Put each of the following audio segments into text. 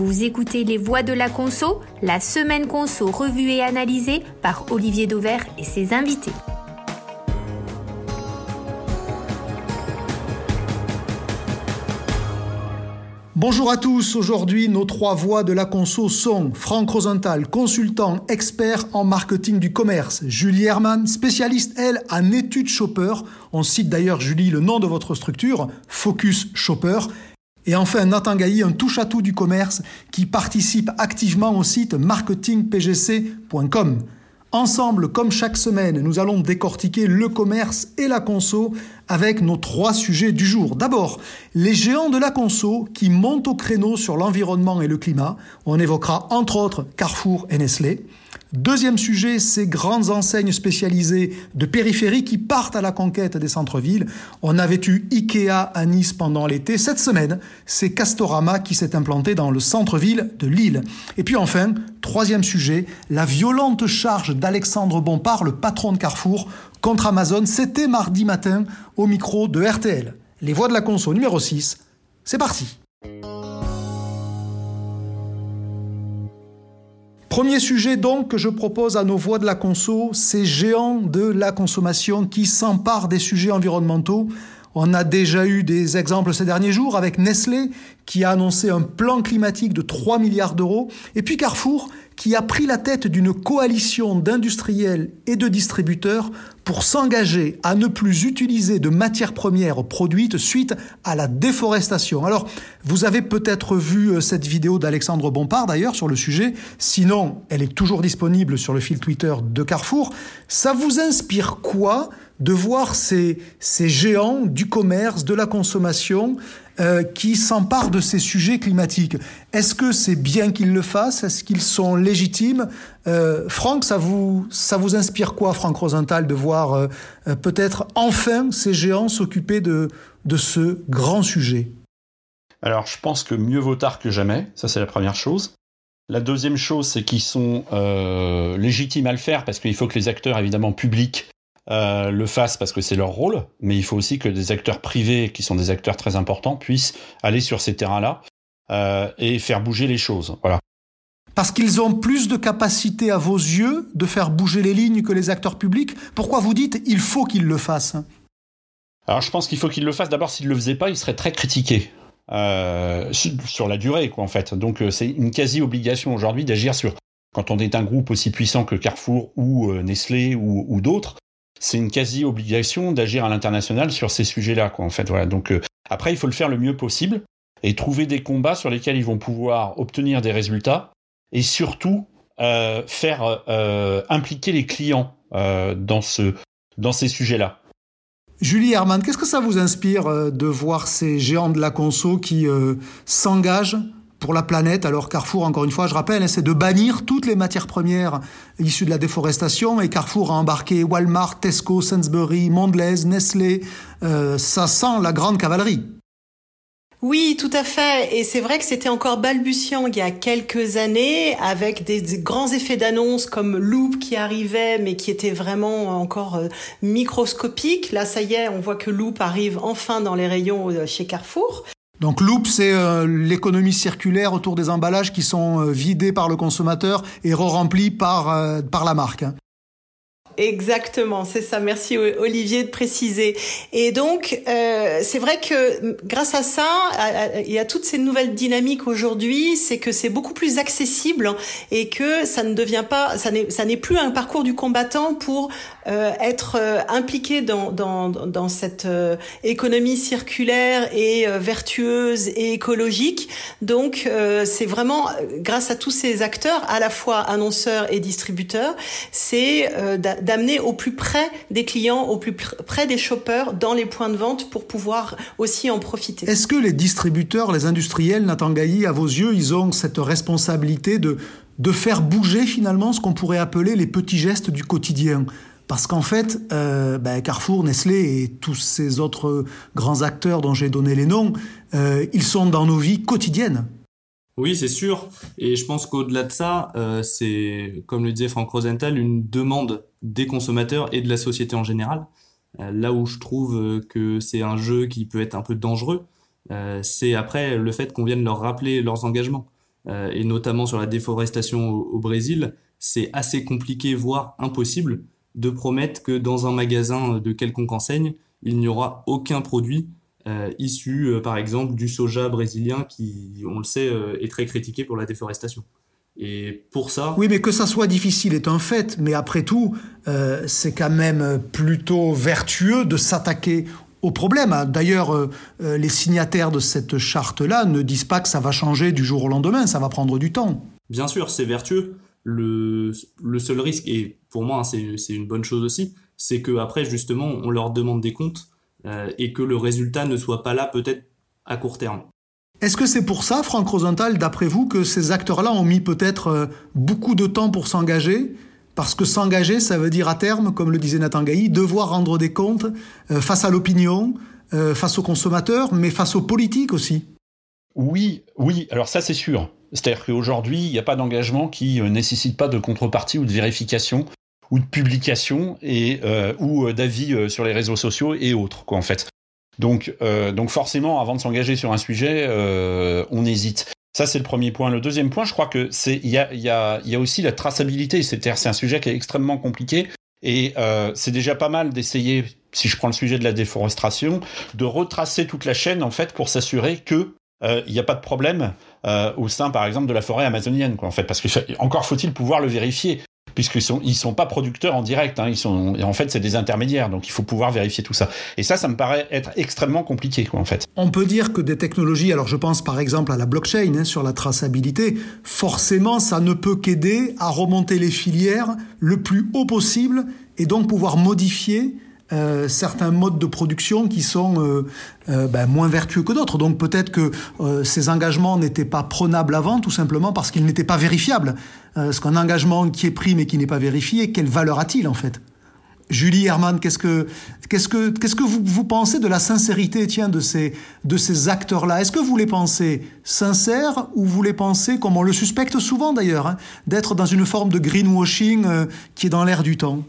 Vous écoutez Les Voix de la Conso, la semaine Conso revue et analysée par Olivier Dauvert et ses invités. Bonjour à tous, aujourd'hui nos trois voix de la conso sont Franck Rosenthal, consultant expert en marketing du commerce, Julie Herman, spécialiste elle en études shopper, on cite d'ailleurs Julie le nom de votre structure, Focus Shopper, et enfin Nathan Gailly, un touche-à-tout du commerce qui participe activement au site marketingpgc.com. Ensemble, comme chaque semaine, nous allons décortiquer le commerce et la conso avec nos trois sujets du jour. D'abord, les géants de la conso qui montent au créneau sur l'environnement et le climat. On évoquera entre autres Carrefour et Nestlé. Deuxième sujet, ces grandes enseignes spécialisées de périphérie qui partent à la conquête des centres-villes. On avait eu Ikea à Nice pendant l'été. Cette semaine, c'est Castorama qui s'est implanté dans le centre-ville de Lille. Et puis enfin, troisième sujet, la violente charge d'Alexandre Bompard, le patron de Carrefour, contre Amazon. C'était mardi matin au micro de RTL. Les voix de la conso numéro 6. C'est parti. Premier sujet donc que je propose à nos voix de la conso, ces géants de la consommation qui s'emparent des sujets environnementaux. On a déjà eu des exemples ces derniers jours avec Nestlé qui a annoncé un plan climatique de 3 milliards d'euros et puis Carrefour qui a pris la tête d'une coalition d'industriels et de distributeurs pour s'engager à ne plus utiliser de matières premières produites suite à la déforestation. Alors, vous avez peut-être vu euh, cette vidéo d'Alexandre Bompard d'ailleurs sur le sujet, sinon elle est toujours disponible sur le fil Twitter de Carrefour. Ça vous inspire quoi de voir ces, géants du commerce, de la consommation, euh, qui s'emparent de ces sujets climatiques. Est-ce que c'est bien qu'ils le fassent? Est-ce qu'ils sont légitimes? Euh, Franck, ça vous, inspire quoi, Franck Rosenthal, de voir euh, euh, peut-être enfin ces géants s'occuper de, ce grand sujet? Alors, je pense que mieux vaut tard que jamais. Ça, c'est la première chose. La deuxième chose, c'est qu'ils sont légitimes à le faire parce qu'il faut que les acteurs, évidemment, publics euh, le fassent parce que c'est leur rôle, mais il faut aussi que des acteurs privés, qui sont des acteurs très importants, puissent aller sur ces terrains-là euh, et faire bouger les choses. Voilà. Parce qu'ils ont plus de capacité à vos yeux de faire bouger les lignes que les acteurs publics. Pourquoi vous dites il faut qu'ils le fassent? Alors je pense qu'il faut qu'ils le fassent. D'abord, s'ils le faisaient pas, ils seraient très critiqués. Euh, sur la durée, quoi, en fait. Donc, c'est une quasi-obligation aujourd'hui d'agir sur. Quand on est un groupe aussi puissant que Carrefour ou euh, Nestlé ou, ou d'autres, c'est une quasi-obligation d'agir à l'international sur ces sujets-là. Donc, euh, après, il faut le faire le mieux possible et trouver des combats sur lesquels ils vont pouvoir obtenir des résultats et surtout euh, faire euh, impliquer les clients dans ce dans ces sujets-là. Julie Herman, qu'est-ce que ça vous inspire de voir ces géants de la conso qui s'engagent pour la planète. Alors Carrefour, encore une fois, je rappelle, hein, c'est de bannir toutes les matières premières issues de la déforestation. Et Carrefour a embarqué Walmart, Tesco, Sainsbury, Mondelez, Nestlé. Euh, ça sent la grande cavalerie. Oui, tout à fait. Et c'est vrai que c'était encore balbutiant il y a quelques années, avec des, des grands effets d'annonce comme Loop qui arrivait, mais qui était vraiment encore euh, microscopique. Là, ça y est, on voit que Loop arrive enfin dans les rayons euh, chez Carrefour. Donc Loop, c'est euh, l'économie circulaire autour des emballages qui sont euh, vidés par le consommateur et re-remplis par, euh, par la marque. hein. Exactement, c'est ça. Merci Olivier de préciser. Et donc, c'est vrai que grâce à ça, il y a toutes ces nouvelles dynamiques aujourd'hui, c'est que c'est beaucoup plus accessible et que ça ne devient pas, ça n'est plus un parcours du combattant pour euh, être euh, impliqué dans cette euh, économie circulaire et vertueuse et écologique. Donc, c'est vraiment grâce à tous ces acteurs, à la fois annonceurs et distributeurs, c'est d'a- d'amener au plus près des clients, au plus pr- près des shoppers dans les points de vente pour pouvoir aussi en profiter. Est-ce que les distributeurs, les industriels, Nathan Gailly, à vos yeux, ils ont cette responsabilité de faire bouger finalement ce qu'on pourrait appeler les petits gestes du quotidien? Parce qu'en fait, euh, ben, Carrefour, Nestlé et tous ces autres grands acteurs dont j'ai donné les noms, euh, ils sont dans nos vies quotidiennes. Oui, c'est sûr. Et je pense qu'au-delà de ça, euh, c'est, comme le disait Franck Rosenthal, une demande des consommateurs et de la société en général. Là où je trouve que c'est un jeu qui peut être un peu dangereux, c'est après le fait qu'on vienne leur rappeler leurs engagements. et notamment sur la déforestation au Brésil, c'est assez compliqué, voire impossible, de promettre que dans un magasin de quelconque enseigne, il n'y aura aucun produit euh, issu, euh, par exemple, du soja brésilien qui, on le sait, euh, est très critiqué pour la déforestation. Et pour ça. Oui, mais que ça soit difficile est un fait. Mais après tout, c'est quand même plutôt vertueux de s'attaquer au problème. D'ailleurs, les signataires de cette charte-là ne disent pas que ça va changer du jour au lendemain. Ça va prendre du temps. Bien sûr, c'est vertueux. Le, le seul risque, et pour moi, hein, c'est une bonne chose aussi, c'est qu'après, justement, on leur demande des comptes euh, et que le résultat ne soit pas là peut-être à court terme. Est-ce que c'est pour ça, Franck Rosenthal, d'après vous, que ces acteurs-là ont mis peut-être euh, beaucoup de temps pour s'engager? Parce que s'engager, ça veut dire à terme, comme le disait Nathan Gailly, devoir rendre des comptes euh, face à l'opinion, face aux consommateurs, mais face aux politiques aussi. Oui, oui, alors ça c'est sûr. C'est-à-dire qu'aujourd'hui, il n'y a pas d'engagement qui ne nécessite pas de contrepartie ou de vérification ou de publication et euh, ou euh, d'avis euh, sur les réseaux sociaux et autres quoi en fait. Donc donc forcément avant de s'engager sur un sujet, on hésite. Ça c'est le premier point. Le deuxième point, je crois que c'est il y a il y a il y a aussi la traçabilité. C'est-à-dire c'est un sujet qui est extrêmement compliqué et c'est déjà pas mal d'essayer, si je prends le sujet de la déforestation, de retracer toute la chaîne en fait pour s'assurer que il n'y a pas de problème au sein, par exemple, de la forêt amazonienne, quoi, en fait, parce que encore faut-il pouvoir le vérifier puisqu'ils sont sont pas producteurs en direct, hein, ils en fait c'est des intermédiaires, donc il faut pouvoir vérifier tout ça. Et ça, ça me paraît être extrêmement compliqué. On peut dire que des technologies, alors je pense par exemple à la blockchain hein, sur la traçabilité, forcément, ça ne peut qu'aider à remonter les filières le plus haut possible et donc pouvoir modifier euh, certains modes de production qui sont euh, euh, ben, moins vertueux que d'autres. Donc peut-être que ces engagements n'étaient pas prenables avant, tout simplement parce qu'ils n'étaient pas vérifiables. parce qu'un engagement qui est pris mais qui n'est pas vérifié, quelle valeur a-t-il en fait? Julie Herman, qu'est-ce que qu'est-ce que qu'est-ce que vous, vous pensez de la sincérité, tiens, de ces de ces acteurs-là? Est-ce que vous les pensez sincères ou vous les pensez, comme on le suspecte souvent d'ailleurs, hein, d'être dans une forme de greenwashing qui est dans l'air du temps?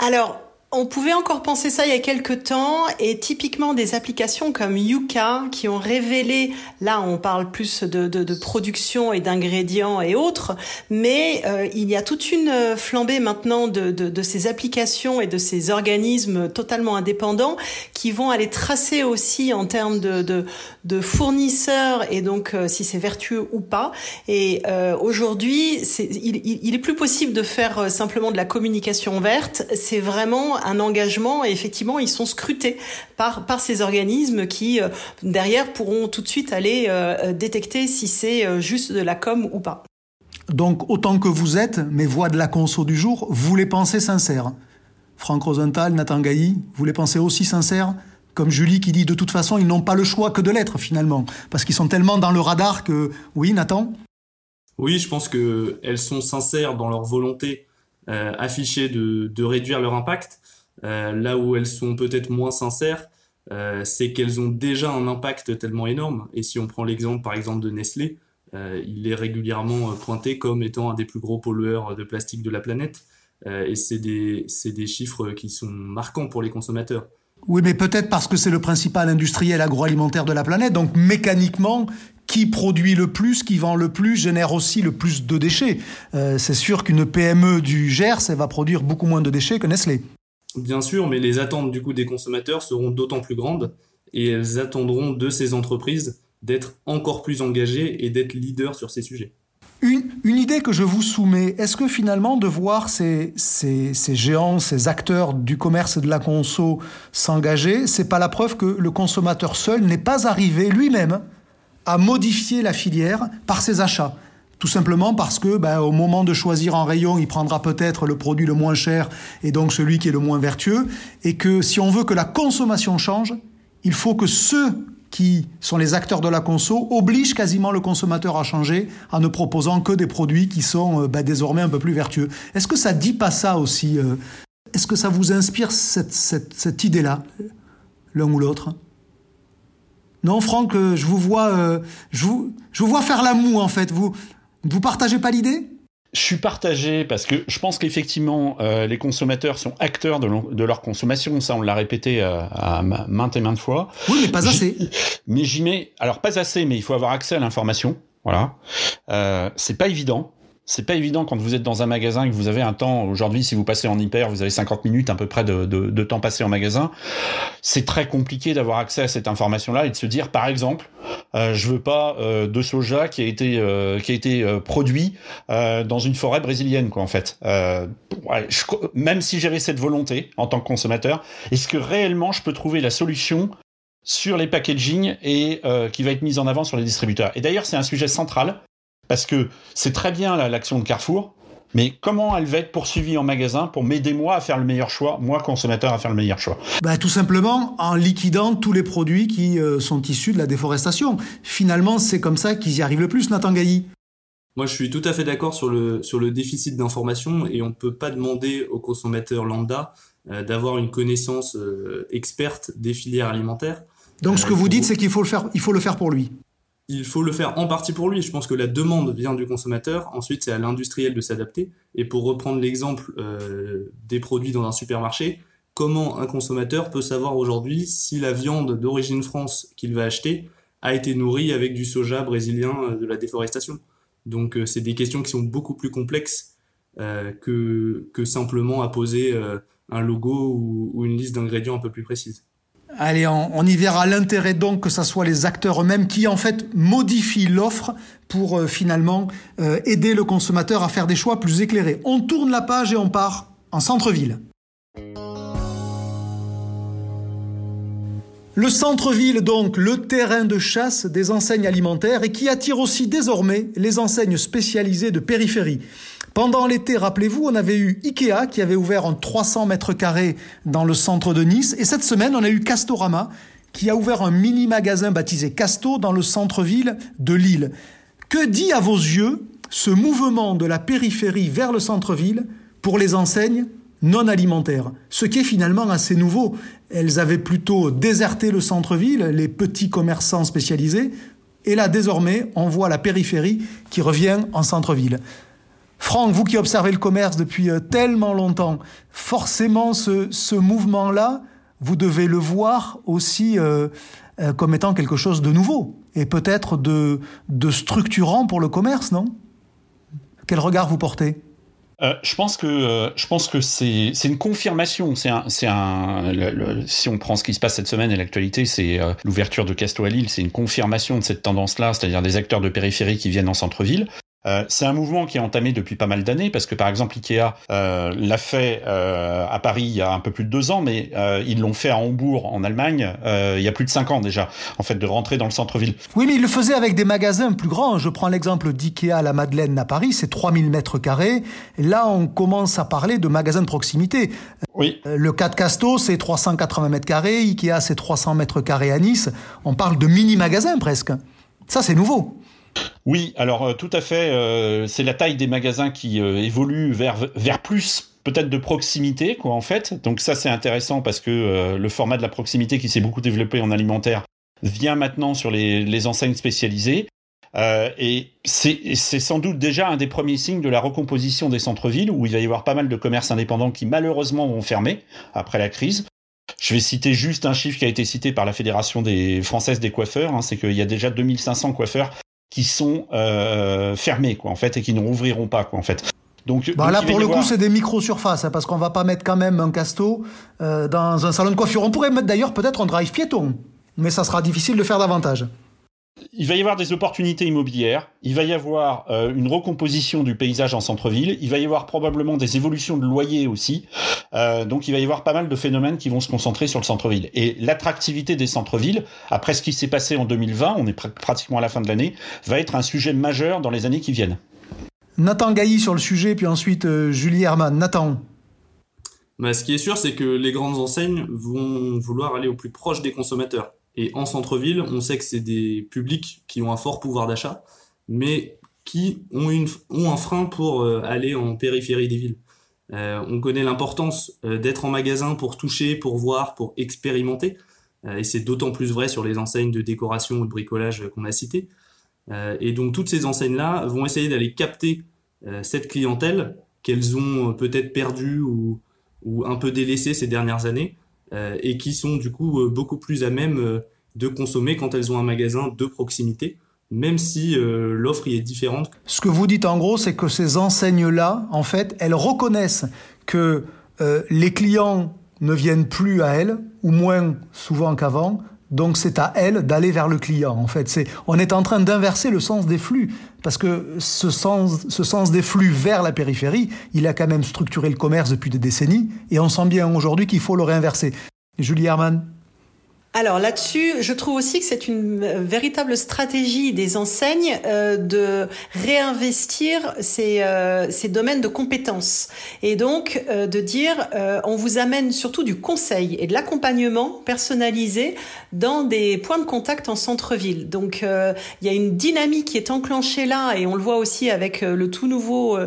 Alors, on pouvait encore penser ça il y a quelques temps et typiquement des applications comme Yuka qui ont révélé, là on parle plus de, de, production et d'ingrédients et autres, mais euh, il y a toute une flambée maintenant de, de, ces applications et de ces organismes totalement indépendants qui vont aller tracer aussi en termes de, de, fournisseurs et donc euh, si c'est vertueux ou pas. Et euh, aujourd'hui, il, il est plus possible de faire simplement de la communication verte, c'est vraiment un engagement et effectivement ils sont scrutés par par ces organismes qui euh, derrière pourront tout de suite aller euh, euh, détecter si c'est juste de la com ou pas. Donc autant que vous êtes mes voix de la conso du jour, vous les pensez sincères. Franck Rosenthal, Nathan Gailly, vous les pensez aussi sincères? Comme Julie qui dit de toute façon ils n'ont pas le choix que de l'être finalement parce qu'ils sont tellement dans le radar que oui Nathan? Oui, je pense que elles sont sincères dans leur volonté affichée de, de réduire leur impact. Euh, là où elles sont peut-être moins sincères, euh, c'est qu'elles ont déjà un impact tellement énorme. Et si on prend l'exemple par exemple de Nestlé, euh, il est régulièrement pointé comme étant un des plus gros pollueurs de plastique de la planète. et c'est des, des chiffres qui sont marquants pour les consommateurs. Oui, mais peut-être parce que c'est le principal industriel agroalimentaire de la planète, donc mécaniquement, qui produit le plus, qui vend le plus, génère aussi le plus de déchets. c'est sûr qu'une PME du Gers, elle va produire beaucoup moins de déchets que Nestlé. Bien sûr, mais les attentes du coup des consommateurs seront d'autant plus grandes et elles attendront de ces entreprises d'être encore plus engagées et d'être leaders sur ces sujets. Une, idée que je vous soumets, est-ce que finalement de voir ces, géants, ces acteurs du commerce et de la conso s'engager, c'est pas la preuve que le consommateur seul n'est pas arrivé lui-même à modifier la filière par ses achats? Tout simplement parce que ben, au moment de choisir en rayon, il prendra peut-être le produit le moins cher et donc celui qui est le moins vertueux, et que si on veut que la consommation change, il faut que ceux qui sont les acteurs de la conso obligent quasiment le consommateur à changer en ne proposant que des produits qui sont ben, désormais un peu plus vertueux. Est-ce que ça dit pas ça aussi euh, Est-ce que ça vous inspire cette, cette, cette idée-là, l'un ou l'autre? Non, Franck, euh, je vous vois, je vous, je vous vois faire la moue en fait. Vous, vous partagez pas l'idée? Je suis partagé parce que je pense qu'effectivement euh, les consommateurs sont acteurs de, leur consommation. Ça, on l'a répété euh, à maintes et maintes fois. Oui, mais pas assez. Mais j'y mets alors pas assez, mais il faut avoir accès à l'information. Voilà. Euh, c'est pas évident. C'est pas évident quand vous êtes dans un magasin et que vous avez un temps. Aujourd'hui, si vous passez en hyper, vous avez 50 minutes à peu près de, de, de temps passé en magasin. C'est très compliqué d'avoir accès à cette information-là et de se dire, par exemple, euh, je veux pas euh, de soja qui a été euh, qui a été euh, produit euh, dans une forêt brésilienne, quoi, en fait. Ouais, je, même si j'avais cette volonté en tant que consommateur, est-ce que réellement je peux trouver la solution sur les packaging et qui va être mise en avant sur les distributeurs? Et d'ailleurs, c'est un sujet central parce que c'est très bien l'action de Carrefour, mais comment elle va être poursuivie en magasin pour m'aider moi à faire le meilleur choix, moi consommateur à faire le meilleur choix? Bah, Tout simplement en liquidant tous les produits qui euh, sont issus de la déforestation. Finalement, c'est comme ça qu'ils y arrivent le plus, Nathan Gailly. Moi, je suis tout à fait d'accord sur le, sur le déficit d'information et on ne peut pas demander aux consommateurs lambda euh, d'avoir une connaissance euh, experte des filières alimentaires. Donc, ce que vous dites, c'est qu'il faut, le faire, il faut le faire pour lui il faut le faire en partie pour lui. Je pense que la demande vient du consommateur. Ensuite, c'est à l'industriel de s'adapter. Et pour reprendre l'exemple euh, des produits dans un supermarché, comment un consommateur peut savoir aujourd'hui si la viande d'origine France qu'il va acheter a été nourrie avec du soja brésilien euh, de la déforestation? Donc, euh, c'est des questions qui sont beaucoup plus complexes que, simplement à poser un logo ou une liste d'ingrédients un peu plus précise. Allez, on, y verra l'intérêt donc que ce soit les acteurs eux-mêmes qui en fait modifient l'offre pour euh, finalement euh, aider le consommateur à faire des choix plus éclairés. On tourne la page et on part en centre-ville. Le centre-ville, donc, le terrain de chasse des enseignes alimentaires et qui attire aussi désormais les enseignes spécialisées de périphérie. Pendant l'été, rappelez-vous, on avait eu Ikea qui avait ouvert en 300 mètres carrés dans le centre de Nice. Et cette semaine, on a eu Castorama qui a ouvert un mini magasin baptisé Casto dans le centre-ville de Lille. Que dit à vos yeux ce mouvement de la périphérie vers le centre-ville pour les enseignes non alimentaires? Ce qui est finalement assez nouveau. Elles avaient plutôt déserté le centre-ville, les petits commerçants spécialisés. Et là, désormais, on voit la périphérie qui revient en centre-ville. Franck, vous qui observez le commerce depuis euh, tellement longtemps, forcément ce, mouvement-là, vous devez le voir aussi euh, euh, comme étant quelque chose de nouveau et peut-être de, structurant pour le commerce, non? Quel regard vous portez? Je pense que je pense que c'est une confirmation. C'est un c'est un si on prend ce qui se passe cette semaine et l'actualité, c'est l'ouverture de Casto à Lille. C'est une confirmation de cette tendance-là, c'est-à-dire des acteurs de périphérie qui viennent en centre-ville. Euh, c'est un mouvement qui est entamé depuis pas mal d'années parce que par exemple Ikea euh, l'a fait euh, à Paris il y a un peu plus de deux ans, mais ils l'ont fait à Hambourg en Allemagne il y a plus de cinq ans déjà, en fait de rentrer dans le centre-ville. Oui, mais ils le faisaient avec des magasins plus grands. Je prends l'exemple d'Ikea à la Madeleine à Paris, c'est 3000 mètres carrés. Là, on commence à parler de magasins de proximité. Oui. Le 4 Casto, c'est 380 mètres carrés. Ikea, c'est 300 mètres carrés à Nice. On parle de mini-magasins presque. Ça, c'est nouveau. Oui, alors euh, tout à fait. Euh, c'est la taille des magasins qui euh, évolue vers vers plus peut-être de proximité, quoi, en fait. Donc ça, c'est intéressant parce que le format de la proximité qui s'est beaucoup développé en alimentaire vient maintenant sur les, les enseignes spécialisées. et c'est sans doute déjà un des premiers signes de la recomposition des centres-villes où il va y avoir pas mal de commerces indépendants qui malheureusement vont fermer après la crise. Je vais citer juste un chiffre qui a été cité par la Fédération des françaises des coiffeurs, hein, c'est qu'il y a déjà 2500 coiffeurs qui sont euh, fermés quoi en fait et qui ne rouvriront pas quoi en fait. Donc, bah là, pour le coup, c'est des micro-surfaces, hein, parce qu'on va pas mettre quand même un casto euh, dans un salon de coiffure. On pourrait mettre d'ailleurs peut-être un drive piéton, mais ça sera difficile de faire davantage il va y avoir des opportunités immobilières, il va y avoir euh, une recomposition du paysage en centre-ville, il va y avoir probablement des évolutions de loyers aussi, euh, donc il va y avoir pas mal de phénomènes qui vont se concentrer sur le centre-ville. Et l'attractivité des centres-villes, après ce qui s'est passé en 2020, on est pratiquement à la fin de l'année, va être un sujet majeur dans les années qui viennent. Nathan Gailly sur le sujet, puis ensuite euh, Julie Herman. Nathan bah, Ce qui est sûr, c'est que les grandes enseignes vont vouloir aller au plus proche des consommateurs. Et en centre-ville, on sait que c'est des publics qui ont un fort pouvoir d'achat, mais qui ont, une, ont un frein pour euh, aller en périphérie des villes. Euh, on connaît l'importance euh, d'être en magasin pour toucher, pour voir, pour expérimenter. et c'est d'autant plus vrai sur les enseignes de décoration ou de bricolage qu'on a citées. et donc toutes ces enseignes-là vont essayer d'aller capter cette clientèle qu'elles ont peut-être perdue ou, ou un peu délaissée ces dernières années et qui sont du coup euh, beaucoup plus à même euh, de consommer quand elles ont un magasin de proximité même si l'offre y est différente. Ce que vous dites en gros, c'est que ces enseignes-là, en fait, elles reconnaissent que les clients ne viennent plus à elles, ou moins souvent qu'avant, donc c'est à elle d'aller vers le client. En fait, on est en train d'inverser le sens des flux parce que ce sens, ce sens des flux vers la périphérie, il a quand même structuré le commerce depuis des décennies et on sent bien aujourd'hui qu'il faut le réinverser. Julie Herman. Alors là-dessus, je trouve aussi que c'est une euh, véritable stratégie des enseignes euh, de réinvestir ces, euh, ces, domaines de compétences et donc de dire on vous amène surtout du conseil et de l'accompagnement personnalisé dans des points de contact en centre-ville. Donc il y a une dynamique qui est enclenchée là et on le voit aussi avec le tout nouveau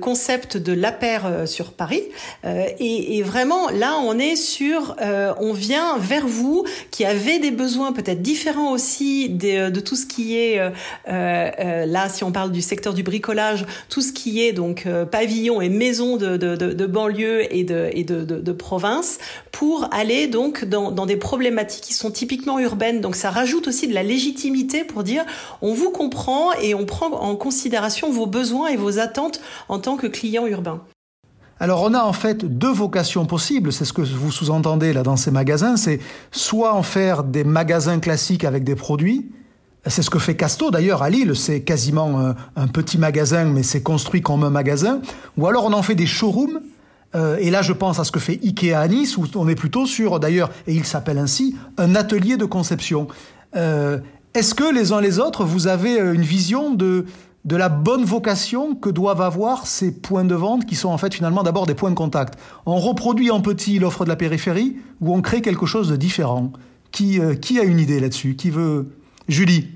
concept de l'APER sur Paris et, et, vraiment là on est sur on vient vers vous qui avez des besoins peut-être différents aussi de, de, tout ce qui est euh, euh, là si on parle du secteur du bricolage tout ce qui est donc euh, pavillon et maison de, de, de, banlieue et de, et de, de, province pour aller donc dans, dans des problématiques qui sont typiquement urbaines donc ça rajoute aussi de la légitimité pour dire on vous comprend et on prend en considération vos besoins et vos attentes en tant que client urbain. Alors on a en fait deux vocations possibles, c'est ce que vous sous-entendez là dans ces magasins, c'est soit en faire des magasins classiques avec des produits, c'est ce que fait Casto d'ailleurs à Lille, c'est quasiment un, petit magasin mais c'est construit comme un magasin, ou alors on en fait des showrooms, euh, et là je pense à ce que fait Ikea à Nice, où on est plutôt sur d'ailleurs, et il s'appelle ainsi, un atelier de conception. Euh, Est-ce que les uns les autres, vous avez euh, une vision de de la bonne vocation que doivent avoir ces points de vente qui sont en fait finalement d'abord des points de contact. On reproduit en petit l'offre de la périphérie ou on crée quelque chose de différent. Qui, euh, qui a une idée là-dessus? Qui veut? Julie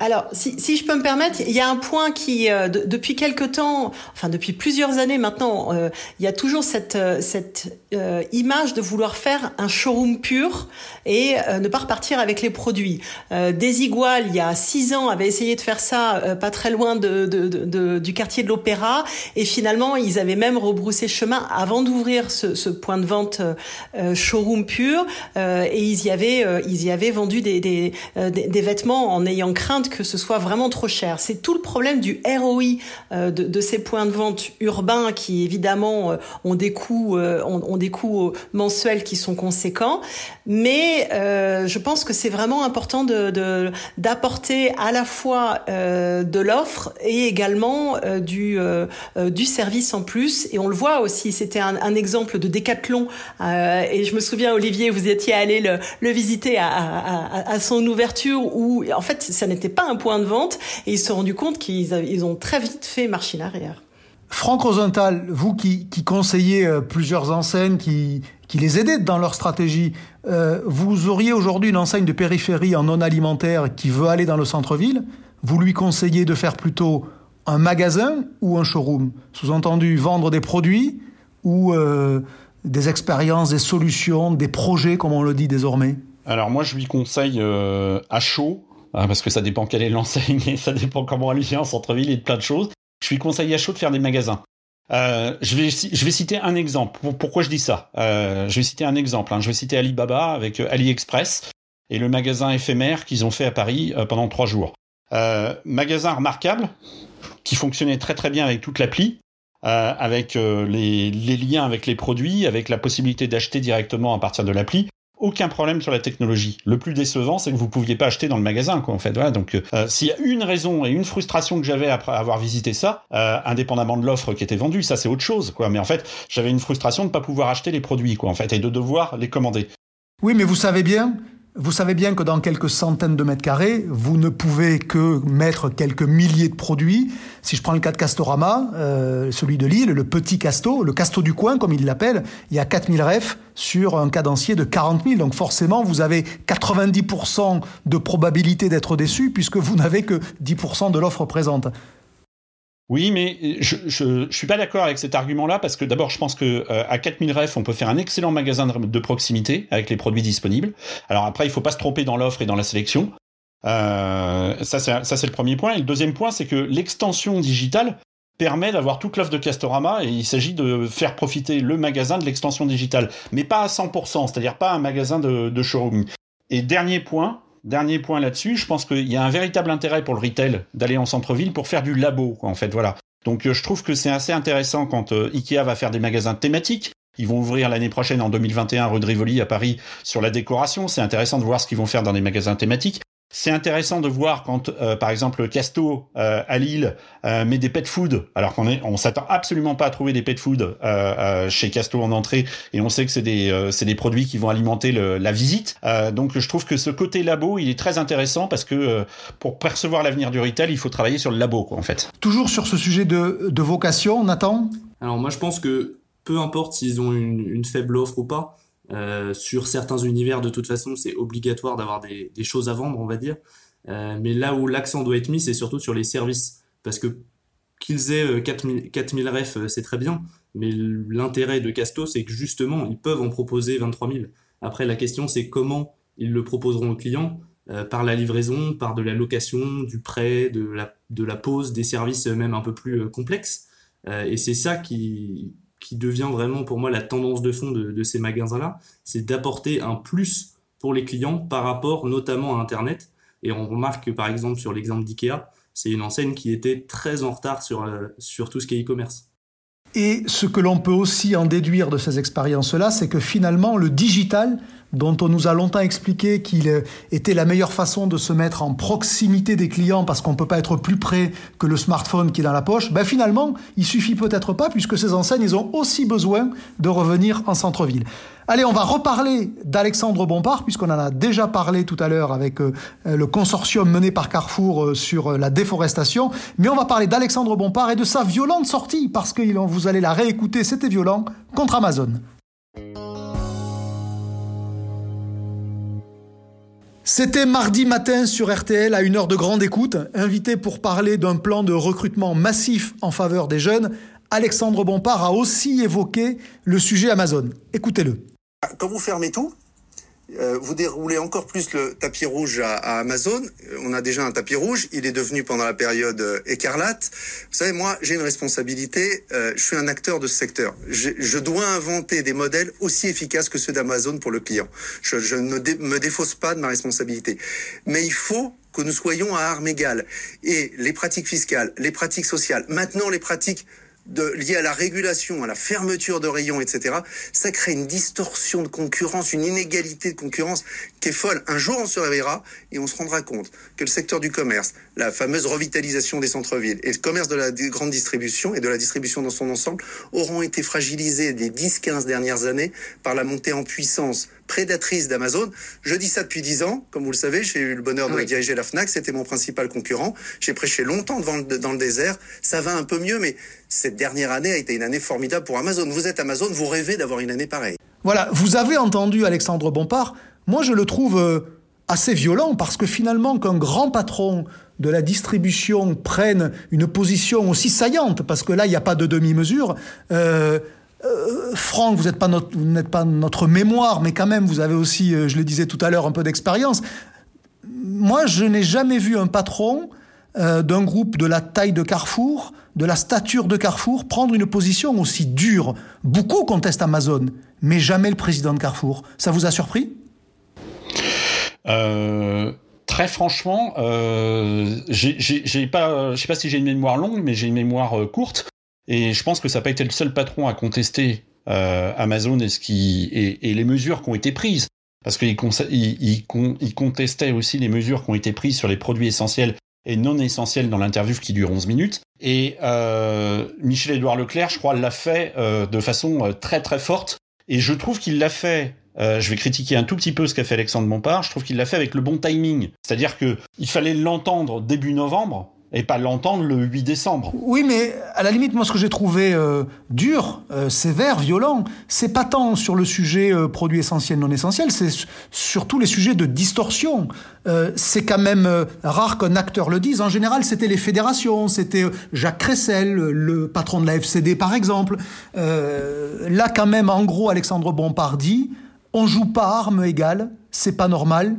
alors, si, je peux me permettre, il y a un point qui, euh, depuis quelque temps, enfin depuis plusieurs années maintenant, euh, il y a toujours cette, euh, image de vouloir faire un showroom pur et ne pas repartir avec les produits. Desigual, il y a six ans, avait essayé de faire ça pas très loin du quartier de l'Opéra et finalement, ils avaient même rebroussé chemin avant d'ouvrir ce, point de vente showroom pur et ils y avaient, ils y avaient vendu des, vêtements en ayant que ce soit vraiment trop cher. C'est tout le problème du ROI euh, de, ces points de vente urbains qui évidemment euh, ont des coûts, euh, ont, des coûts mensuels qui sont conséquents. Mais je pense que c'est vraiment important de d'apporter à la fois de l'offre et également du du service en plus. Et on le voit aussi. C'était un, exemple de décathlon. et je me souviens, Olivier, vous étiez allé le, visiter à, à, son ouverture où en fait ça n'était pas un point de vente et ils se sont rendus compte qu'ils ils ont très vite fait marche arrière. Franck Rosenthal, vous qui, qui conseillez euh, plusieurs enseignes, qui, qui les aidez dans leur stratégie, euh, vous auriez aujourd'hui une enseigne de périphérie en non alimentaire qui veut aller dans le centre-ville, vous lui conseillez de faire plutôt un magasin ou un showroom? Sous-entendu, vendre des produits ou euh, des expériences, des solutions, des projets, comme on le dit désormais? Alors moi, je lui conseille à chaud parce que ça dépend quelle est l'enseigne et ça dépend comment elle vient en centre-ville et de plein de choses. Je suis conseillé à chaud de faire des magasins. Euh, je, vais, je vais citer un exemple. Pourquoi je dis ça? Euh, Je vais citer un exemple. Hein. Je vais citer Alibaba avec euh, AliExpress et le magasin éphémère qu'ils ont fait à Paris euh, pendant trois jours. Euh, magasin remarquable qui fonctionnait très très bien avec toute l'appli, avec les liens avec les produits, avec la possibilité d'acheter directement à partir de l'appli aucun problème sur la technologie. Le plus décevant, c'est que vous pouviez pas acheter dans le magasin, quoi. En fait, voilà. Donc, euh, s'il y a une raison et une frustration que j'avais après avoir visité ça, euh, indépendamment de l'offre qui était vendue, ça c'est autre chose, quoi. Mais en fait, j'avais une frustration de pas pouvoir acheter les produits, quoi, en fait, et de devoir les commander. Oui, mais vous savez bien, vous savez bien que dans quelques centaines de mètres carrés, vous ne pouvez que mettre quelques milliers de produits. Si je prends le cas de Castorama, euh, celui de Lille, le petit Casto, le Casto du coin, comme il l'appelle, il y a 4000 refs sur un cadencier de 40 000. Donc forcément, vous avez 90% de probabilité d'être déçu puisque vous n'avez que 10% de l'offre présente. Oui, mais je, je, suis pas d'accord avec cet argument-là parce que d'abord, je pense que euh, à 4000 refs, on peut faire un excellent magasin de, proximité avec les produits disponibles. Alors après, il faut pas se tromper dans l'offre et dans la sélection. Euh, ça, c'est le premier point. Et le deuxième point, c'est que l'extension digitale permet d'avoir toute l'offre de Castorama et il s'agit de faire profiter le magasin de l'extension digitale, mais pas à 100%, c'est-à-dire pas un magasin de, de showroom. Et dernier point, dernier point là-dessus, je pense qu'il y a un véritable intérêt pour le retail d'aller en centre-ville pour faire du labo, en fait, voilà. Donc je trouve que c'est assez intéressant quand Ikea va faire des magasins thématiques. Ils vont ouvrir l'année prochaine en 2021 rue de Rivoli à Paris sur la décoration. C'est intéressant de voir ce qu'ils vont faire dans des magasins thématiques. C'est intéressant de voir quand, euh, par exemple, Casto euh, à Lille euh, met des pet food, alors qu'on est, on s'attend absolument pas à trouver des pet food chez Casto en entrée, et on sait que c'est des, c'est des produits qui vont alimenter le, la visite. donc, je trouve que ce côté labo, il est très intéressant parce que pour percevoir l'avenir du retail, il faut travailler sur le labo, quoi, en fait. Toujours sur ce sujet de, de vocation, Nathan? Alors moi, je pense que peu importe s'ils ont une, une faible offre ou pas, euh, sur certains univers, de toute façon, c'est obligatoire d'avoir des, choses à vendre, on va dire. Euh, mais là où l'accent doit être mis, c'est surtout sur les services. Parce que qu'ils aient 4000, 4000 refs, c'est très bien. Mais l'intérêt de Casto, c'est que justement, ils peuvent en proposer 23 000. Après, la question, c'est comment ils le proposeront aux clients euh, par la livraison, par de la location, du prêt, de la, de la pose, des services même un peu plus complexes. Et c'est ça qui, qui devient vraiment pour moi la tendance de fond de, ces magasins-là, c'est d'apporter un plus pour les clients par rapport notamment à Internet. Et on remarque que par exemple sur l'exemple d'IKEA, c'est une enseigne qui était très en retard sur, euh, tout ce qui est e-commerce. Et ce que l'on peut aussi en déduire de ces expériences-là, c'est que finalement, le digital dont on nous a longtemps expliqué qu'il était la meilleure façon de se mettre en proximité des clients parce qu'on ne peut pas être plus près que le smartphone qui est dans la poche, ben finalement, il suffit peut-être pas puisque ces enseignes, ils ont aussi besoin de revenir en centre-ville. Allez, on va reparler d'Alexandre Bompard puisqu'on en a déjà parlé tout à l'heure avec euh, le consortium mené par Carrefour euh, sur euh, la déforestation, mais on va parler d'Alexandre Bompard et de sa violente sortie parce que vous allez la réécouter, c'était violent, contre Amazon. C'était mardi matin sur RTL à une heure de grande écoute, invité pour parler d'un plan de recrutement massif en faveur des jeunes. Alexandre Bompard a aussi évoqué le sujet Amazon. Écoutez-le. Quand vous fermez tout, vous déroulez encore plus le tapis rouge à, Amazon. On a déjà un tapis rouge. Il est devenu pendant la période euh, écarlate. Vous savez, moi, j'ai une responsabilité. Euh, je suis un acteur de ce secteur. Je, dois inventer des modèles aussi efficaces que ceux d'Amazon pour le client. Je ne me défausse pas de ma responsabilité. Mais il faut que nous soyons à armes égales. Et les pratiques fiscales, les pratiques sociales, maintenant les pratiques de, lié à la régulation, à la fermeture de rayons, etc., ça crée une distorsion de concurrence, une inégalité de concurrence qui est folle. Un jour, on se réveillera et on se rendra compte que le secteur du commerce, la fameuse revitalisation des centres-villes et le commerce de la grande distribution et de la distribution dans son ensemble auront été fragilisés des 10-15 dernières années par la montée en puissance prédatrice d'Amazon. Je dis ça depuis dix ans. Comme vous le savez, j'ai eu le bonheur de diriger la FNAC. C'était mon principal concurrent. J'ai prêché longtemps devant dans le désert. Ça va un peu mieux, mais cette dernière année a été une année formidable pour Amazon. Vous êtes Amazon, vous rêvez d'avoir une année pareille. Voilà, vous avez entendu Alexandre Bompard. Moi, je le trouve euh, assez violent parce que finalement, qu'un grand patron de la distribution prenne une position aussi saillante, parce que là, il n'y a pas de demi-mesure, euh, euh, Franck, vous n'êtes pas, notre, pas notre mémoire, mais quand même, vous avez aussi, euh, je le disais tout à l'heure, un peu d'expérience. Moi, je n'ai jamais vu un patron euh, d'un groupe de la taille de Carrefour, de la stature de Carrefour, prendre une position aussi dure. Beaucoup contestent Amazon, mais jamais le président de Carrefour. Ça vous a surpris? Très franchement, j'ai pas, sais pas si j'ai une mémoire longue, mais j'ai une mémoire courte. Et je pense que ça n'a pas été le seul patron à contester euh, Amazon et, et, les mesures qui ont été prises. Parce qu'il il, contestait aussi les mesures qui ont été prises sur les produits essentiels et non essentiels dans l'interview qui dure 11 minutes. Et euh, Michel-Édouard Leclerc, je crois, l'a fait euh, de façon euh, très très forte. Et je trouve qu'il l'a fait euh, je vais critiquer un tout petit peu ce qu'a fait Alexandre Bompard. Je trouve qu'il l'a fait avec le bon timing. C'est-à-dire que il fallait l'entendre début novembre et pas l'entendre le 8 décembre. Oui, mais à la limite, moi, ce que j'ai trouvé euh, dur, euh, sévère, violent, c'est pas tant sur le sujet euh, produit essentiel, non essentiel, c'est surtout les sujets de distorsion. c'est quand même rare qu'un acteur le dise. En général, c'était les fédérations, c'était Jacques Cressel, le patron de la FCD, par exemple. là, quand même, en gros, Alexandre Bompard dit, on joue pas armes égales, c'est pas normal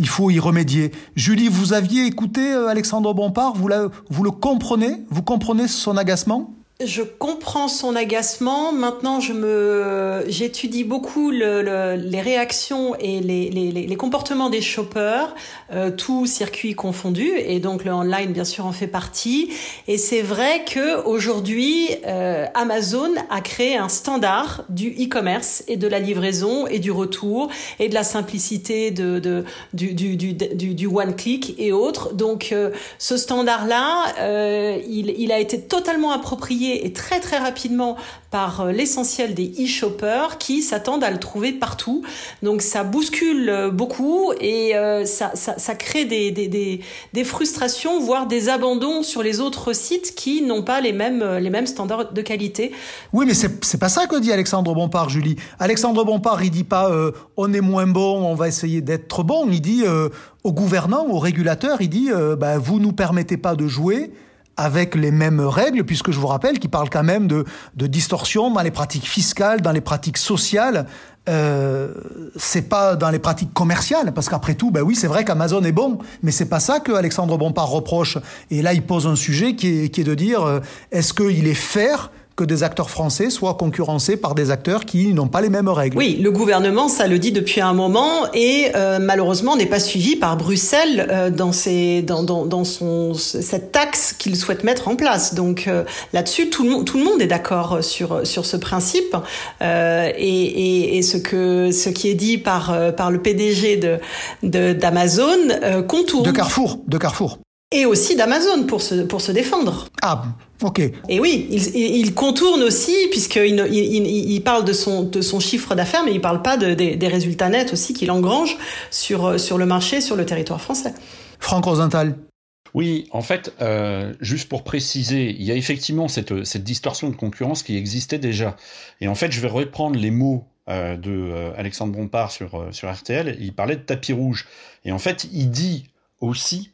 il faut y remédier. Julie, vous aviez écouté euh, Alexandre Bompard, vous le comprenez Vous comprenez son agacement? Je comprends son agacement. Maintenant, je me, j'étudie beaucoup le, les réactions et les, les, les, comportements des shoppers, euh, tout circuit confondu, et donc le online bien sûr en fait partie. Et c'est vrai que aujourd'hui, euh, Amazon a créé un standard du e-commerce et de la livraison et du retour et de la simplicité de, de du, du, du, du, du one click et autres. Donc, euh, ce standard-là, euh, il, il a été totalement approprié et très très rapidement par euh, l'essentiel des e-shoppers qui s'attendent à le trouver partout. Donc ça bouscule euh, beaucoup et euh, ça, ça, crée des, des, des, frustrations, voire des abandons sur les autres sites qui n'ont pas les mêmes, les mêmes standards de qualité. Oui, mais c'est, pas ça que dit Alexandre Bompard, Julie. Alexandre Bompard, il dit pas on est moins bon, on va essayer d'être bon. Il dit au gouvernant, au régulateur, il dit bah, vous nous permettez pas de jouer avec les mêmes règles, puisque je vous rappelle qu'il parle quand même de, de distorsion dans les pratiques fiscales, dans les pratiques sociales. Euh, c'est pas dans les pratiques commerciales, parce qu'après tout, ben oui, c'est vrai qu'Amazon est bon, mais c'est pas ça que Alexandre Bompard reproche. Et là, il pose un sujet qui est, qui est de dire euh, est-ce qu'il est fair que des acteurs français soient concurrencés par des acteurs qui n'ont pas les mêmes règles. Oui, le gouvernement, ça le dit depuis un moment, et euh, malheureusement n'est pas suivi par Bruxelles euh, dans, ses, dans, dans, dans son, cette taxe qu'il souhaite mettre en place. Donc euh, là-dessus, tout le monde, tout le monde est d'accord sur, sur ce principe, et, et, et, ce, que, ce qui est dit par, par le PDG de, d'Amazon de, contourne. De Carrefour, de Carrefour. Et aussi d'Amazon pour se, pour se défendre. Ah, ok. Et oui, il, il contourne aussi, puisqu'il il, il, parle de son, de son chiffre d'affaires, mais il parle pas de, des résultats nets aussi qu'il engrange sur, sur le marché, sur le territoire français. Franck Rosenthal. Oui, en fait, euh, juste pour préciser, il y a effectivement cette, cette distorsion de concurrence qui existait déjà. Et en fait, je vais reprendre les mots euh, de euh, Alexandre Bompard sur, euh, sur RTL. Il parlait de tapis rouge. Et en fait, il dit aussi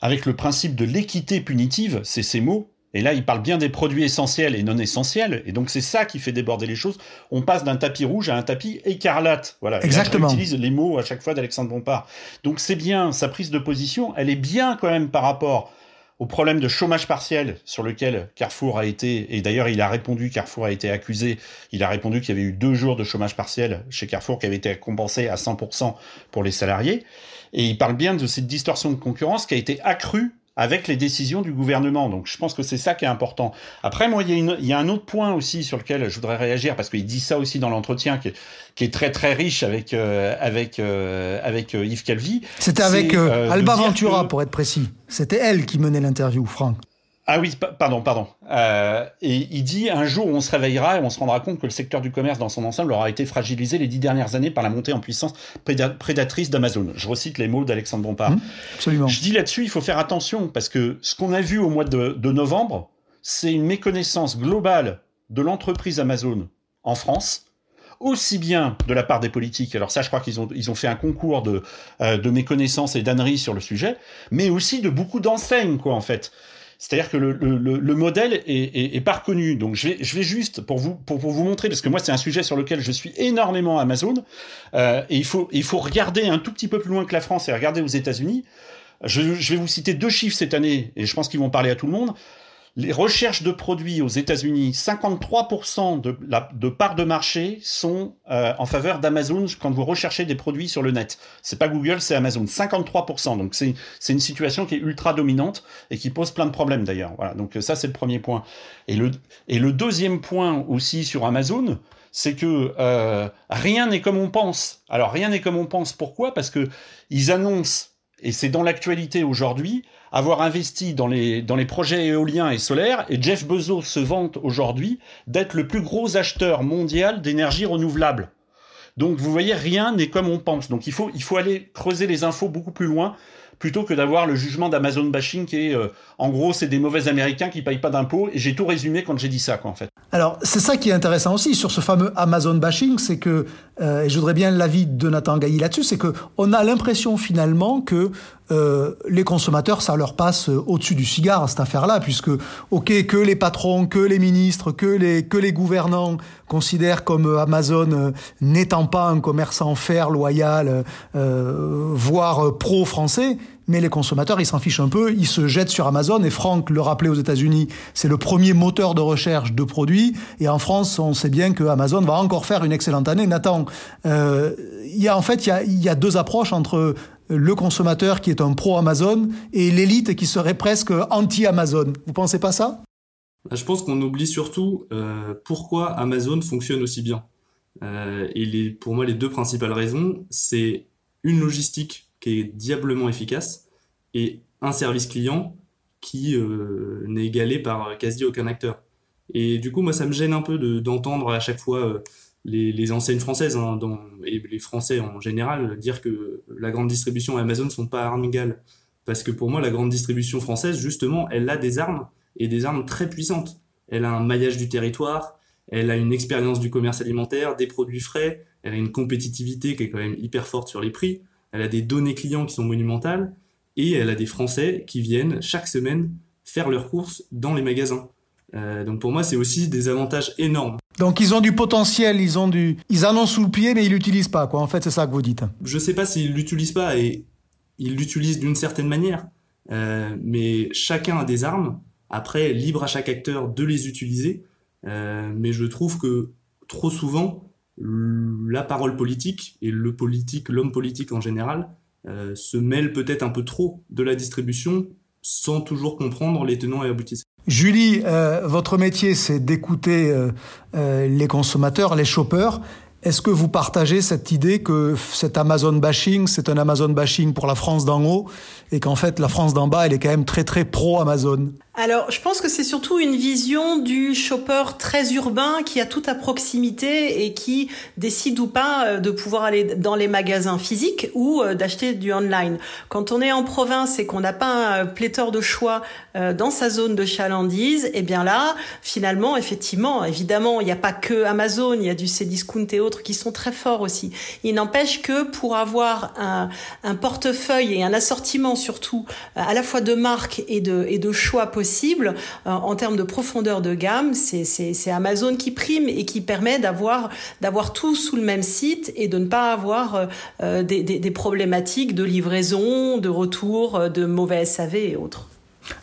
avec le principe de l'équité punitive, c'est ces mots, et là il parle bien des produits essentiels et non essentiels, et donc c'est ça qui fait déborder les choses. On passe d'un tapis rouge à un tapis écarlate. Voilà. Exactement. On utilise les mots à chaque fois d'Alexandre Bompard. Donc c'est bien, sa prise de position, elle est bien quand même par rapport au problème de chômage partiel sur lequel Carrefour a été, et d'ailleurs il a répondu, Carrefour a été accusé, il a répondu qu'il y avait eu deux jours de chômage partiel chez Carrefour qui avait été compensé à 100% pour les salariés. Et il parle bien de cette distorsion de concurrence qui a été accrue avec les décisions du gouvernement. Donc je pense que c'est ça qui est important. Après, moi, il y, a une, il y a un autre point aussi sur lequel je voudrais réagir, parce qu'il dit ça aussi dans l'entretien, qui, qui, est très très riche avec, euh, avec, euh, avec euh, Yves Calvi. C'était avec Alba Ventura, pour être précis. C'était elle qui menait l'interview, Franck. Ah oui, pardon, pardon. Euh, et il dit un jour on se réveillera et on se rendra compte que le secteur du commerce dans son ensemble aura été fragilisé les dix dernières années par la montée en puissance prédatrice d'Amazon. Je recite les mots d'Alexandre Bompard. Mmh, absolument. Je dis là-dessus, il faut faire attention parce que ce qu'on a vu au mois de, de novembre, c'est une méconnaissance globale de l'entreprise Amazon en France aussi bien de la part des politiques, alors ça je crois qu'ils ont, ils ont fait un concours de, euh, de méconnaissance et d'ânerie sur le sujet, mais aussi de beaucoup d'enseignes, quoi, en fait. C'est-à-dire que le, le, le, modèle est, est, est, pas reconnu. Donc je vais, je vais juste pour vous, pour, pour vous montrer, parce que moi c'est un sujet sur lequel je suis énormément Amazon, euh, et il faut, il faut regarder un tout petit peu plus loin que la France et regarder aux États-Unis. Je, je vais vous citer deux chiffres cette année, et je pense qu'ils vont parler à tout le monde les recherches de produits aux États-Unis, 53% de, la, de parts de marché sont euh, en faveur d'Amazon quand vous recherchez des produits sur le net. C'est pas Google, c'est Amazon. 53%. Donc c'est une situation qui est ultra dominante et qui pose plein de problèmes d'ailleurs. Voilà. Donc ça c'est le premier point. Et le et le deuxième point aussi sur Amazon, c'est que euh, rien n'est comme on pense. Alors rien n'est comme on pense. Pourquoi? Parce que ils annoncent et c'est dans l'actualité aujourd'hui avoir investi dans les, projets éoliens et solaires, et Jeff Bezos se vante aujourd'hui d'être le plus gros acheteur mondial d'énergie renouvelable. Donc vous voyez, rien n'est comme on pense. Donc il faut aller creuser les infos beaucoup plus loin plutôt que d'avoir le jugement d'Amazon bashing qui est, euh, en gros, c'est des mauvais Américains qui payent pas d'impôts. Et j'ai tout résumé quand j'ai dit ça, quoi, en fait. Alors, c'est ça qui est intéressant aussi sur ce fameux Amazon bashing, c'est que, euh, et je voudrais bien l'avis de Nathan Gailly là-dessus, c'est que on a l'impression finalement que euh, les consommateurs, ça leur passe euh, au-dessus du cigare cette affaire-là, puisque ok que les patrons, que les ministres, que les que les gouvernants considèrent comme Amazon n'étant pas un commerçant fair, loyal, voire pro-français, mais les consommateurs, ils s'en fichent un peu, ils se jettent sur Amazon, et Franck le rappelait aux États-Unis, c'est le premier moteur de recherche de produits, et en France, on sait bien que Amazon va encore faire une excellente année. Nathan, euh, y a en fait, il y a, y a deux approches entre le consommateur qui est un pro Amazon et l'élite qui serait presque anti-Amazon. Vous pensez pas ça? Je pense qu'on oublie surtout euh, pourquoi Amazon fonctionne aussi bien. Euh, et pour moi, les deux principales raisons, c'est une logistique qui est diablement efficace et un service client qui euh, n'est égalé par quasi aucun acteur. Et du coup, moi, ça me gêne un peu d'entendre à chaque fois les, les, enseignes françaises hein, et les Français en général dire que la grande distribution et Amazon ne sont pas armes égales. Parce que pour moi, la grande distribution française, justement, elle a des armes et des armes très puissantes. Elle a un maillage du territoire, elle a une expérience du commerce alimentaire, des produits frais, elle a une compétitivité qui est quand même hyper forte sur les prix, elle a des données clients qui sont monumentales, et elle a des Français qui viennent chaque semaine faire leurs courses dans les magasins. Euh, donc pour moi, c'est aussi des avantages énormes. Donc ils ont du potentiel, ils ont du, ils en ont sous le pied, mais ils l'utilisent pas, quoi. En fait, c'est ça que vous dites. Je sais pas s'ils l'utilisent pas et ils l'utilisent d'une certaine manière, euh, mais chacun a des armes. Après, libre à chaque acteur de les utiliser. Euh, mais je trouve que trop souvent, la parole politique et le politique, l'homme politique en général, euh, se mêle peut-être un peu trop de la distribution sans toujours comprendre les tenants et aboutissants. Julie, euh, votre métier, c'est d'écouter les consommateurs, les shoppers. Est-ce que vous partagez cette idée que cet Amazon bashing, c'est un Amazon bashing pour la France d'en haut et qu'en fait la France d'en bas, elle est quand même très très pro Amazon alors, je pense que c'est surtout une vision du shopper très urbain qui a tout à proximité et qui décide ou pas euh, de pouvoir aller dans les magasins physiques ou euh, d'acheter du online. Quand on est en province et qu'on n'a pas un pléthore de choix euh, dans sa zone de chalandise, eh bien là, finalement, effectivement, évidemment, il n'y a pas que Amazon, il y a du Cdiscount et autres qui sont très forts aussi. Il n'empêche que pour avoir un, portefeuille et un assortiment surtout à la fois de marques et de choix possibles, euh, en termes de profondeur de gamme, c'est Amazon qui prime et qui permet d'avoir tout sous le même site et de ne pas avoir euh, euh, des, des, des problématiques de livraison, de retour, de mauvais SAV et autres.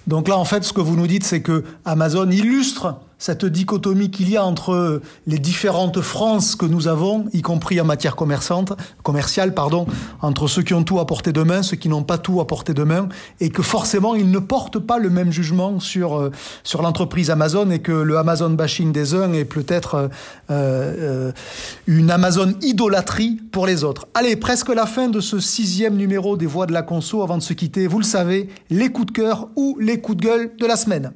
Donc là, en fait, ce que vous nous dites, c'est que Amazon illustre cette dichotomie qu'il y a entre les différentes France que nous avons, y compris en matière commerciale, pardon, entre ceux qui ont tout à portée de main, ceux qui n'ont pas tout à portée de main, et que forcément ils ne portent pas le même jugement sur euh, sur l'entreprise Amazon, et que le Amazon bashing des uns est peut-être euh, euh, une Amazon idolâtrie pour les autres. Allez, presque la fin de ce sixième numéro des Voix de la Conso. Avant de se quitter, vous le savez, les coups de cœur ou les coups de gueule de la semaine.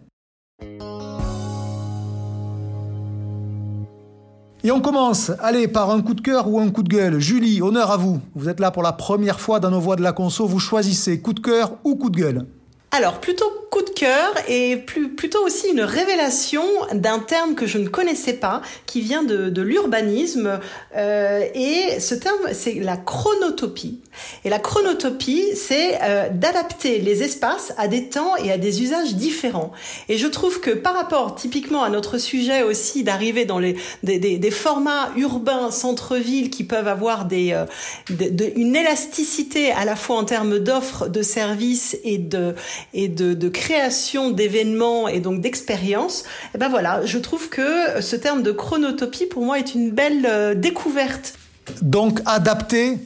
Et on commence, allez, par un coup de cœur ou un coup de gueule. Julie, honneur à vous. Vous êtes là pour la première fois dans nos voix de la conso. Vous choisissez coup de cœur ou coup de gueule? Alors, plutôt coup de cœur et plus, plutôt aussi une révélation d'un terme que je ne connaissais pas, qui vient de, de l'urbanisme. Euh, et ce terme, c'est la chronotopie. Et la chronotopie, c'est euh, d'adapter les espaces à des temps et à des usages différents. Et je trouve que par rapport typiquement à notre sujet aussi d'arriver dans les, des, des, formats urbains, centre-ville, qui peuvent avoir des, euh, une élasticité à la fois en termes d'offres, de services et de et de, de création d'événements et donc d'expériences, et eh ben voilà, je trouve que ce terme de chronotopie pour moi est une belle euh, découverte. Donc adapté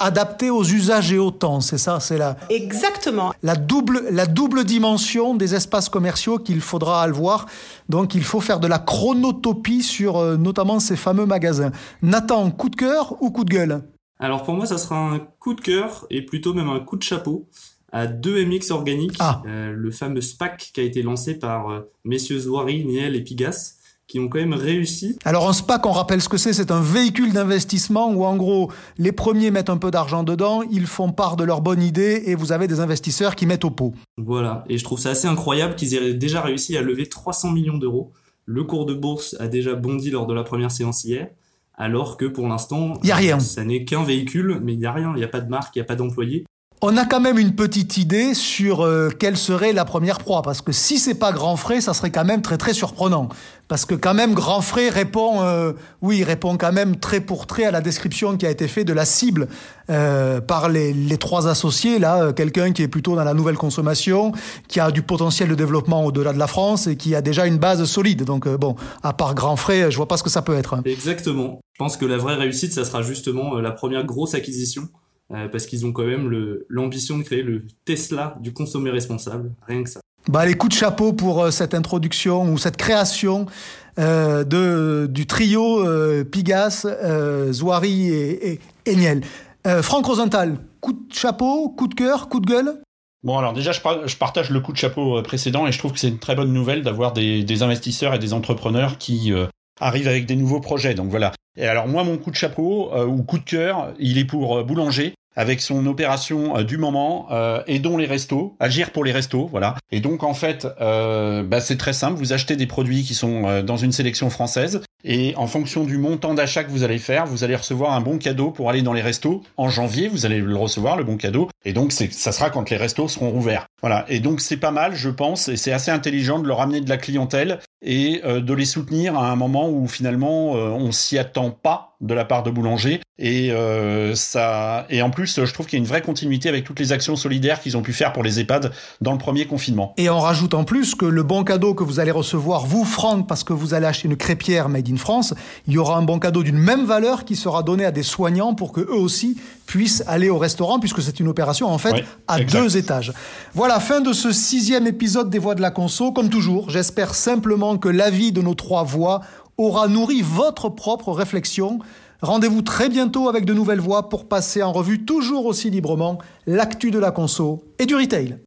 adapté aux usages et au temps, c'est ça, c'est la exactement la double la double dimension des espaces commerciaux qu'il faudra voir. Donc il faut faire de la chronotopie sur euh, notamment ces fameux magasins. Nathan, coup de cœur ou coup de gueule? Alors pour moi, ça sera un coup de cœur et plutôt même un coup de chapeau à 2MX organique, ah. euh, le fameux SPAC qui a été lancé par euh, messieurs Zouari, Niel et Pigas, qui ont quand même réussi. Alors un SPAC, on rappelle ce que c'est, c'est un véhicule d'investissement où en gros les premiers mettent un peu d'argent dedans, ils font part de leur bonne idée et vous avez des investisseurs qui mettent au pot. Voilà, et je trouve ça assez incroyable qu'ils aient déjà réussi à lever 300 millions d'euros. Le cours de bourse a déjà bondi lors de la première séance hier, alors que pour l'instant, y a rien. Ça n'est qu'un véhicule, mais il n'y a rien, il n'y a pas de marque, il n'y a pas d'employés. On a quand même une petite idée sur euh, quelle serait la première proie, parce que si c'est pas Grand Frais, ça serait quand même très très surprenant. Parce que quand même Grand Frais répond, euh, oui, répond quand même très pour trait à la description qui a été faite de la cible euh, par les, les, trois associés. Là, quelqu'un qui est plutôt dans la nouvelle consommation, qui a du potentiel de développement au-delà de la France et qui a déjà une base solide. Donc bon, à part Grand Frais, je vois pas ce que ça peut être. Exactement. Je pense que la vraie réussite, ça sera justement la première grosse acquisition euh, parce qu'ils ont quand même l'ambition de créer le Tesla du consommé responsable, rien que ça. Bah, les coups de chapeau pour euh, cette introduction ou cette création euh, de, du trio euh, Pigas, euh, Zouari et, et, et Niel. Franck Rosenthal, coup de chapeau, coup de cœur, coup de gueule? Bon, alors déjà, je, je, partage le coup de chapeau précédent et je trouve que c'est une très bonne nouvelle d'avoir des, des, investisseurs et des entrepreneurs qui euh, arrivent avec des nouveaux projets. Donc voilà. Et alors moi, mon coup de chapeau euh, ou coup de cœur, il est pour Boulanger avec son opération euh, du moment euh, aidons les restos, agir pour les restos, voilà. Et donc en fait, euh, bah, c'est très simple, vous achetez des produits qui sont euh, dans une sélection française et en fonction du montant d'achat que vous allez faire, vous allez recevoir un bon cadeau pour aller dans les restos en janvier, vous allez le recevoir le bon cadeau et donc ça sera quand les restos seront rouverts. Voilà. Et donc c'est pas mal, je pense, et c'est assez intelligent de leur amener de la clientèle et euh, de les soutenir à un moment où finalement euh, on s'y attend pas de la part de Boulanger et euh, ça et en plus je trouve qu'il y a une vraie continuité avec toutes les actions solidaires qu'ils ont pu faire pour les EHPAD dans le premier confinement. Et on rajoute en plus que le bon cadeau que vous allez recevoir vous Franck parce que vous allez acheter une crêpière made in France, il y aura un bon cadeau d'une même valeur qui sera donné à des soignants pour que eux aussi puissent aller au restaurant puisque c'est une opération en fait oui, à exact. deux étages. Voilà fin de ce sixième épisode des Voix de la Conso. Comme toujours, j'espère simplement que l'avis de nos trois voix aura nourri votre propre réflexion. Rendez-vous très bientôt avec de nouvelles voix pour passer en revue toujours aussi librement l'actu de la conso et du retail.